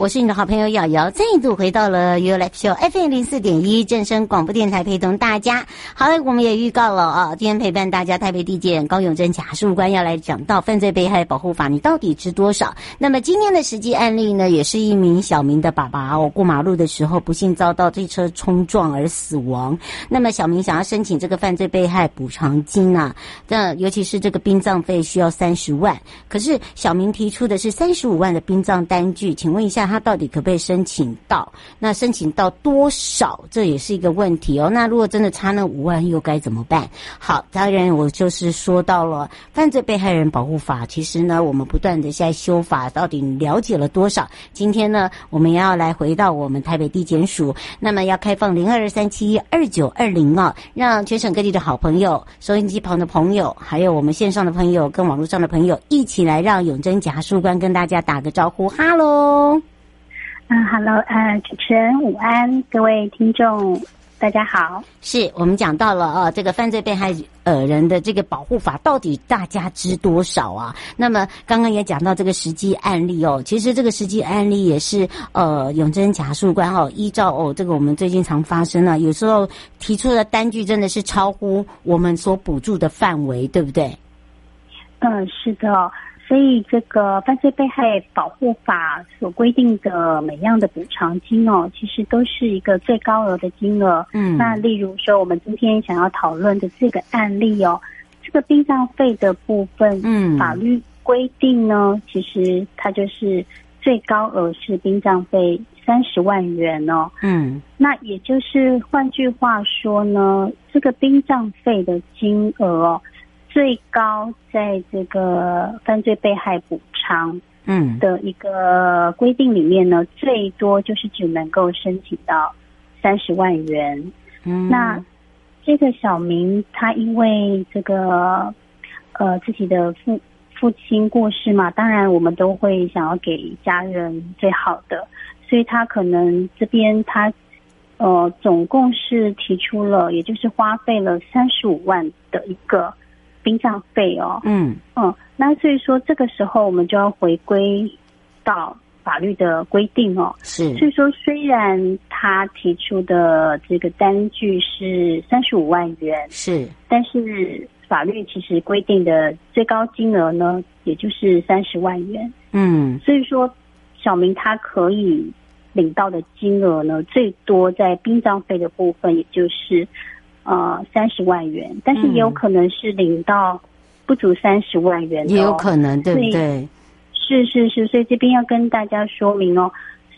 我是你的好朋友瑶瑶，再度回到了 You Life Show FM 零四点一正声广播电台，陪同大家。好了，我们也预告了啊，今天陪伴大家台北地检高永珍检察官要来讲到犯罪被害保护法，你到底知多少？那么今天的实际案例呢，也是一名小明的爸爸哦，过马路的时候不幸遭到这车冲撞而死亡。那么小明想要申请这个犯罪被害补偿金啊，那尤其是这个殡葬费需要三十万，可是小明提出的是三十五万的殡葬单据，请问一下。他到底可不可以申请到？那申请到多少？这也是一个问题哦。那如果真的差那五万，又该怎么办？好，当然我就是说到了犯罪被害人保护法。其实呢，我们不断的在修法，到底了解了多少？今天呢，我们要来回到我们台北地检署，那么要开放零二三七二九二零啊，让全省各地的好朋友、收音机旁的朋友，还有我们线上的朋友跟网络上的朋友，一起来让永贞检察官跟大家打个招呼，哈喽。嗯哈喽，呃，主持人午安，各位听众大家好。是我们讲到了啊，这个犯罪被害呃人的这个保护法到底大家知多少啊？那么刚刚也讲到这个实际案例哦，其实这个实际案例也是呃永珍检察官哦，依照哦这个我们最近常发生了，有时候提出的单据真的是超乎我们所补助的范围，对不对？嗯，是的。所以，这个犯罪被害保护法所规定的每样的补偿金哦，其实都是一个最高额的金额。嗯，那例如说，我们今天想要讨论的这个案例哦，这个殡葬费的部分，嗯，法律规定呢，其实它就是最高额是殡葬费三十万元哦。嗯，那也就是换句话说呢，这个殡葬费的金额哦。最高在这个犯罪被害补偿嗯的一个规定里面呢，最多就是只能够申请到三十万元。嗯，那这个小明他因为这个呃自己的父父亲过世嘛，当然我们都会想要给家人最好的，所以他可能这边他呃总共是提出了，也就是花费了三十五万的一个。殡葬费哦，嗯。嗯，那所以说这个时候我们就要回归到法律的规定哦，是，所以说虽然他提出的这个单据是三十五万元，是，但是法律其实规定的最高金额呢，也就是三十万元，嗯，所以说小明他可以领到的金额呢，最多在殡葬费的部分，也就是。呃，三十万元，但是也有可能是领到不足三十万元也有可能，对不对？是是是，所以这边要跟大家说明哦，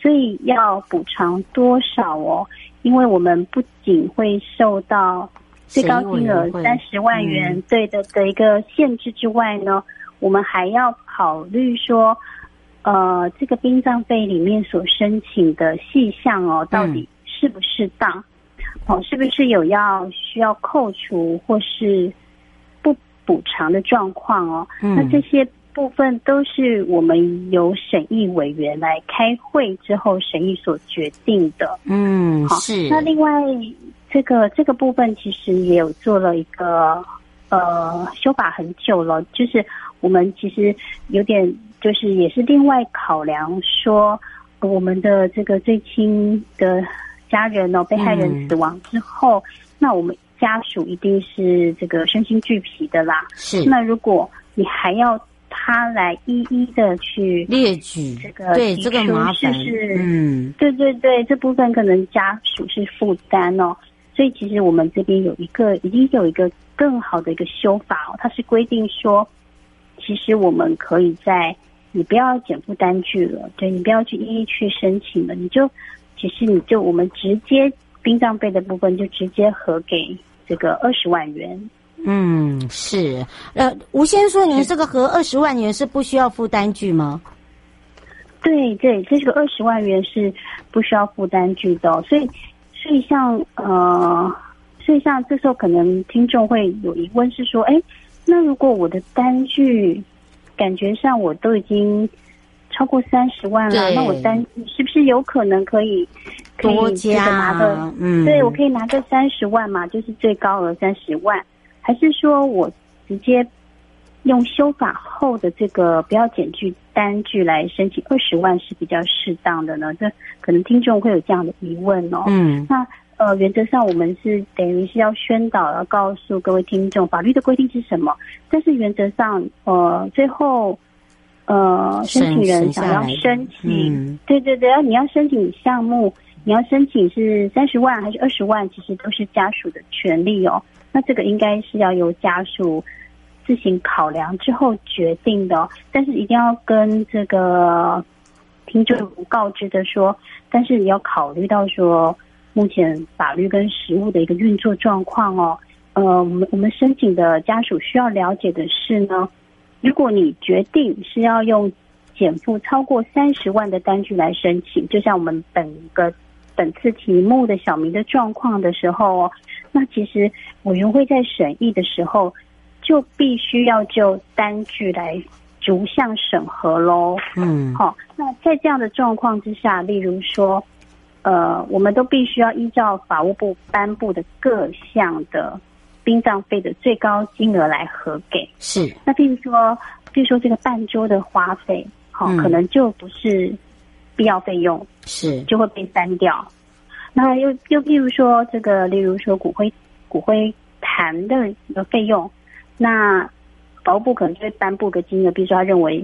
所以要补偿多少哦？因为我们不仅会受到最高金额三十万元，嗯、对的的一个限制之外呢，我们还要考虑说，呃，这个殡葬费里面所申请的细项哦，到底适不适当？嗯哦，是不是有要需要扣除或是不补偿的状况哦？嗯，那这些部分都是我们由审议委员来开会之后审议所决定的。嗯，好，是。那另外这个这个部分其实也有做了一个呃修法很久了，就是我们其实有点就是也是另外考量说我们的这个最轻的。家人哦，被害人死亡之后，嗯、那我们家属一定是这个身心俱疲的啦。是，那如果你还要他来一一的去列举这个，对这个麻烦，是嗯，对对对，这部分可能家属是负担哦。所以其实我们这边有一个，已经有一个更好的一个修法哦，它是规定说，其实我们可以在你不要减负单据了，对，你不要去一一去申请了，你就。其实你就我们直接殡葬费的部分就直接核给这个二十万元。嗯，是。呃，吴先生说，您这个核二十万元是不需要付单据吗？对对，这个二十万元是不需要付单据的，所以所以像呃，所以像这时候可能听众会有疑问是说，哎，那如果我的单据感觉上我都已经超过三十万了，那我单据是不是有可能可以可以多加拿个？嗯，对我可以拿个三十万嘛，就是最高额三十万，还是说我直接？用修法后的这个不要检具单据来申请二十万是比较适当的呢？这可能听众会有这样的疑问哦。嗯，那呃，原则上我们是等于是要宣导，要告诉各位听众法律的规定是什么。但是原则上，呃，最后呃，申请人想要申请，嗯、对对对，你要申请项目，你要申请是三十万还是二十万，其实都是家属的权利哦。那这个应该是要由家属。自行考量之后决定的，但是一定要跟这个听众告知的说，但是你要考虑到说，目前法律跟实务的一个运作状况哦。呃，我们我们申请的家属需要了解的是呢，如果你决定是要用减负超过三十万的单据来申请，就像我们本个本次题目的小明的状况的时候哦，那其实委员会在审议的时候。就必须要就单据来逐项审核喽。嗯，好，那在这样的状况之下，例如说，呃，我们都必须要依照法务部颁布的各项的殡葬费的最高金额来核给。是，那譬如说，譬如说这个办桌的花费，好，可能就不是必要费用，是就会被删掉。那又又譬如说，这个例如说骨灰骨灰坛的一个费用。那法务部可能就会颁布个金额，比如说他认为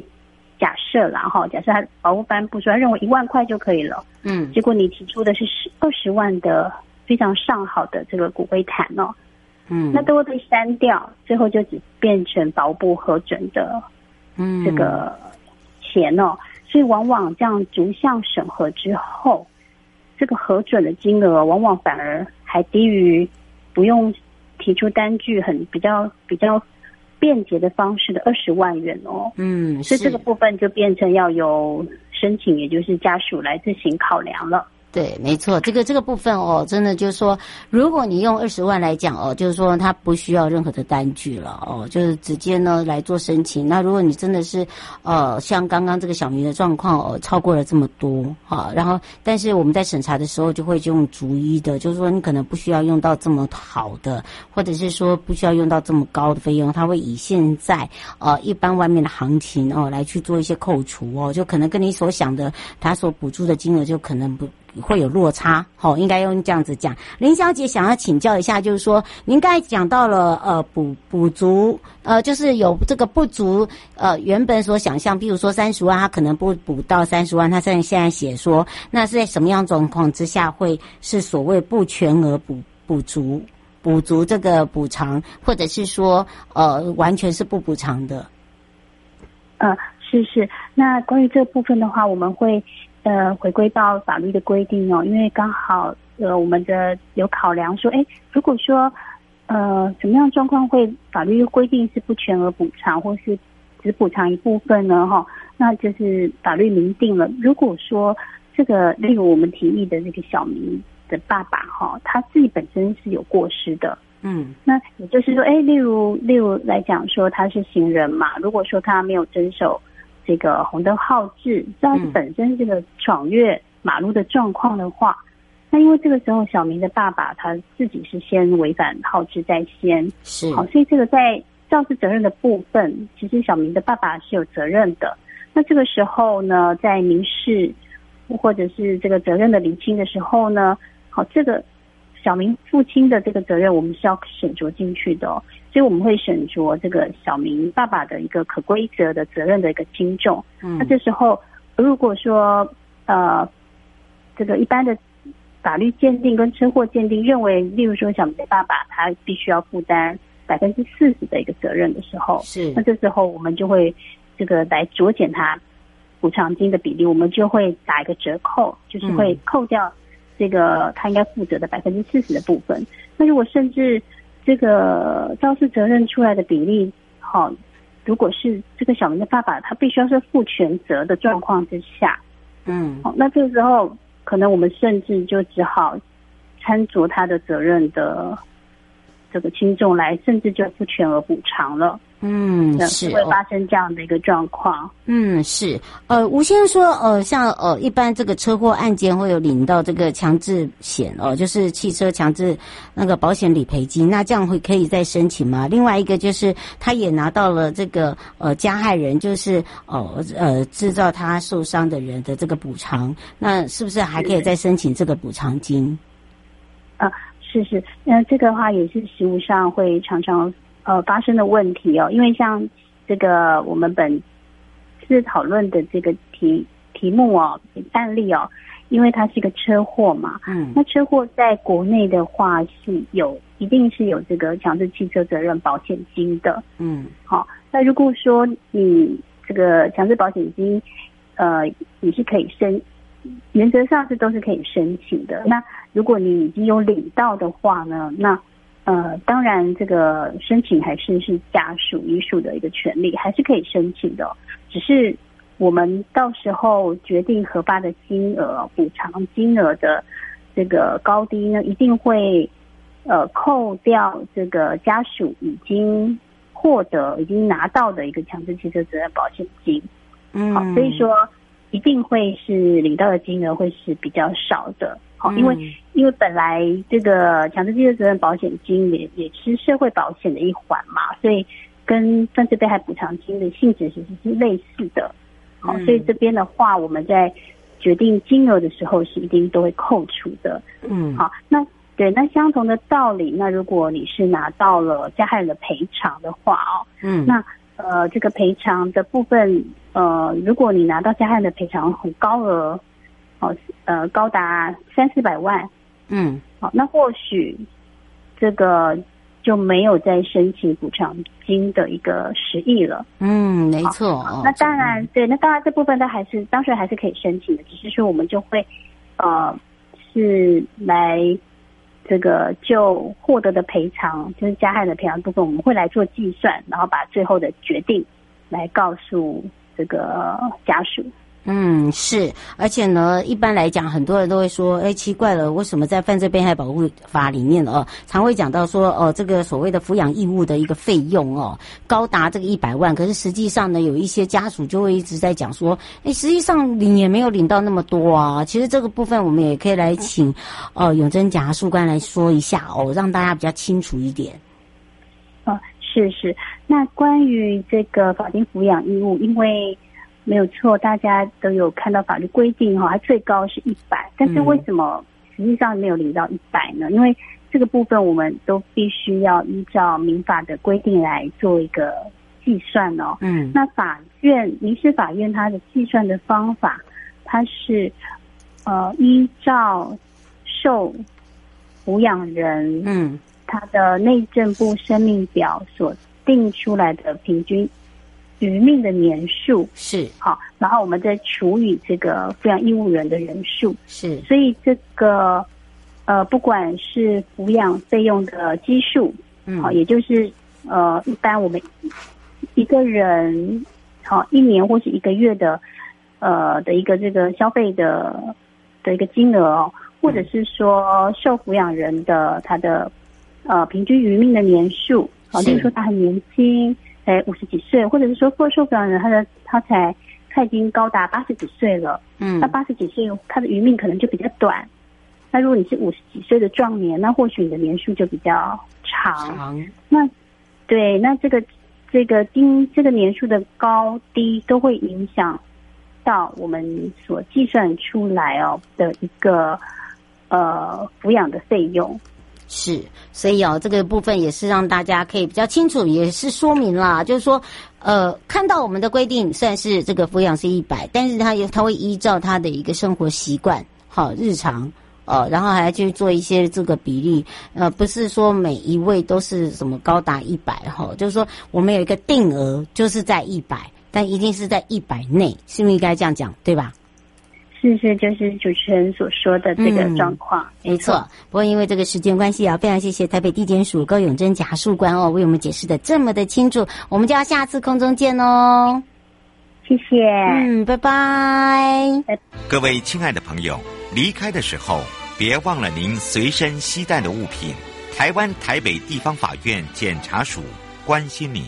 假设啦哈，假设他法务颁布说他认为一万块就可以了，嗯，结果你提出的是十二十万的非常上好的这个骨灰坛哦，嗯，那都会被删掉，最后就只变成法务部核准的，嗯，这个钱哦，所以往往这样逐项审核之后，这个核准的金额往往反而还低于不用。提出单据很比较比较便捷的方式的二十万元哦，嗯，所以这个部分就变成要由申请，也就是家属来自行考量了。对，没错，这个这个部分哦，真的就是说，如果你用二十万来讲哦，就是说他不需要任何的单据了哦，就是直接呢来做申请。那如果你真的是呃，像刚刚这个小明的状况哦，超过了这么多哈，然后但是我们在审查的时候就会用逐一的，就是说你可能不需要用到这么好的，或者是说不需要用到这么高的费用，他会以现在呃一般外面的行情哦来去做一些扣除哦，就可能跟你所想的他所补助的金额就可能不。会有落差，好，应该用这样子讲。林小姐想要请教一下，就是说，您刚才讲到了，呃，补补足，呃，就是有这个不足，呃，原本所想象，比如说三十万，他可能不补到三十万，他现在现在写说，那是在什么样状况之下会是所谓不全额补补足补足这个补偿，或者是说，呃，完全是不补偿的？呃，是是，那关于这部分的话，我们会。呃，回归到法律的规定哦，因为刚好呃，我们的有考量说，哎，如果说呃，什么样状况会法律规定是不全额补偿，或是只补偿一部分呢？哈，那就是法律明定了。如果说这个，例如我们提议的这个小明的爸爸哈，他自己本身是有过失的，嗯，那也就是说，哎，例如例如来讲说他是行人嘛，如果说他没有遵守。这个红灯号志，只要是本身这个闯越马路的状况的话，嗯、那因为这个时候小明的爸爸他自己是先违反号志在先，是好，所以这个在肇事责任的部分，其实小明的爸爸是有责任的。那这个时候呢，在民事或者是这个责任的厘清的时候呢，好，这个小明父亲的这个责任，我们是要审酌进去的哦。所以我们会选择这个小明爸爸的一个可归责的责任的一个轻重。嗯，那这时候如果说呃，这个一般的法律鉴定跟车祸鉴定认为，例如说小明的爸爸他必须要负担百分之四十的一个责任的时候，是那这时候我们就会这个来酌减他补偿金的比例，我们就会打一个折扣，就是会扣掉这个他应该负责的百分之四十的部分。那如果甚至这个肇事责任出来的比例，好，如果是这个小明的爸爸，他必须要是负全责的状况之下，嗯，好，那这个时候可能我们甚至就只好参酌他的责任的这个轻重来，甚至就不全额补偿了。嗯，是会发生这样的一个状况。嗯，是。呃，吴先生说，呃，像呃，一般这个车祸案件会有领到这个强制险哦、呃，就是汽车强制那个保险理赔金，那这样会可以再申请吗？另外一个就是他也拿到了这个呃加害人，就是呃呃制造他受伤的人的这个补偿，那是不是还可以再申请这个补偿金？啊，是是，那这个的话也是实务上会常常。呃，发生的问题哦，因为像这个我们本次讨论的这个题题目哦，案例哦，因为它是一个车祸嘛，嗯，那车祸在国内的话是有一定是有这个强制汽车责任保险金的，嗯，好，那如果说你这个强制保险金，呃，你是可以申，原则上是都是可以申请的。那如果你已经有领到的话呢，那呃，当然，这个申请还是是家属遗属的一个权利，还是可以申请的。只是我们到时候决定核发的金额、补偿金额的这个高低呢，一定会呃扣掉这个家属已经获得、已经拿到的一个强制汽车责任保险金。嗯，好，所以说一定会是领到的金额会是比较少的。好，因为因为本来这个强制继承责任保险金也也是社会保险的一环嘛，所以跟犯罪被害补偿金的性质其实是类似的。好，所以这边的话，我们在决定金额的时候是一定都会扣除的。嗯，好，那对，那相同的道理，那如果你是拿到了加害人的赔偿的话哦，嗯，那呃这个赔偿的部分，呃，如果你拿到加害人的赔偿很高额。哦，呃，高达三四百万，嗯，好，那或许这个就没有再申请补偿金的一个实益了。嗯，没错。哦，那当然，对，那当然这部分都还是当时还是可以申请的，只是说我们就会呃是来这个就获得的赔偿，就是加害的赔偿部分，我们会来做计算，然后把最后的决定来告诉这个家属。嗯，是，而且呢，一般来讲，很多人都会说，哎，奇怪了，为什么在犯罪被害保护法里面哦，常会讲到说，哦，这个所谓的抚养义务的一个费用哦，高达这个一百万，可是实际上呢，有一些家属就会一直在讲说，哎，实际上领也没有领到那么多啊。其实这个部分我们也可以来请，哦，永贞检察官来说一下哦，让大家比较清楚一点。哦，是是，那关于这个法定抚养义务，因为。没有错，大家都有看到法律规定哈，它最高是一百，但是为什么实际上没有领到一百呢？因为这个部分我们都必须要依照民法的规定来做一个计算哦。嗯，那法院民事法院它的计算的方法，它是呃依照受抚养人嗯他的内政部生命表所定出来的平均。余命的年数。是。好，然后我们再除以这个抚养义务人的人数。是，所以这个呃，不管是抚养费用的基数，嗯，好，也就是呃，一般我们一个人好一年或是一个月的呃的一个这个消费的的一个金额哦，或者是说受抚养人的他的呃平均余命的年数，好，例如说他很年轻。才五十几岁，或者是说，过寿抚养人他的他才他已经高达八十几岁了，嗯，那八十几岁他的余命可能就比较短。那如果你是五十几岁的壮年，那或许你的年数就比较长。长那对，那这个这个丁这个年数的高低都会影响到我们所计算出来哦的一个呃抚养的费用。是，所以哦，这个部分也是让大家可以比较清楚，也是说明啦，就是说，呃，看到我们的规定，算是这个抚养是一百，但是他也他会依照他的一个生活习惯，好日常，呃，然后还要去做一些这个比例，呃，不是说每一位都是什么高达一百哈，就是说我们有一个定额，就是在一百，但一定是在一百内，是不是应该这样讲，对吧？是是，就是主持人所说的这个状况，嗯、没错。不过因为这个时间关系啊，非常谢谢台北地检署高永贞检察官哦，为我们解释的这么的清楚。我们就要下次空中见哦。谢谢，嗯，拜拜。各位亲爱的朋友，离开的时候别忘了您随身携带的物品。台湾台北地方法院检察署关心您。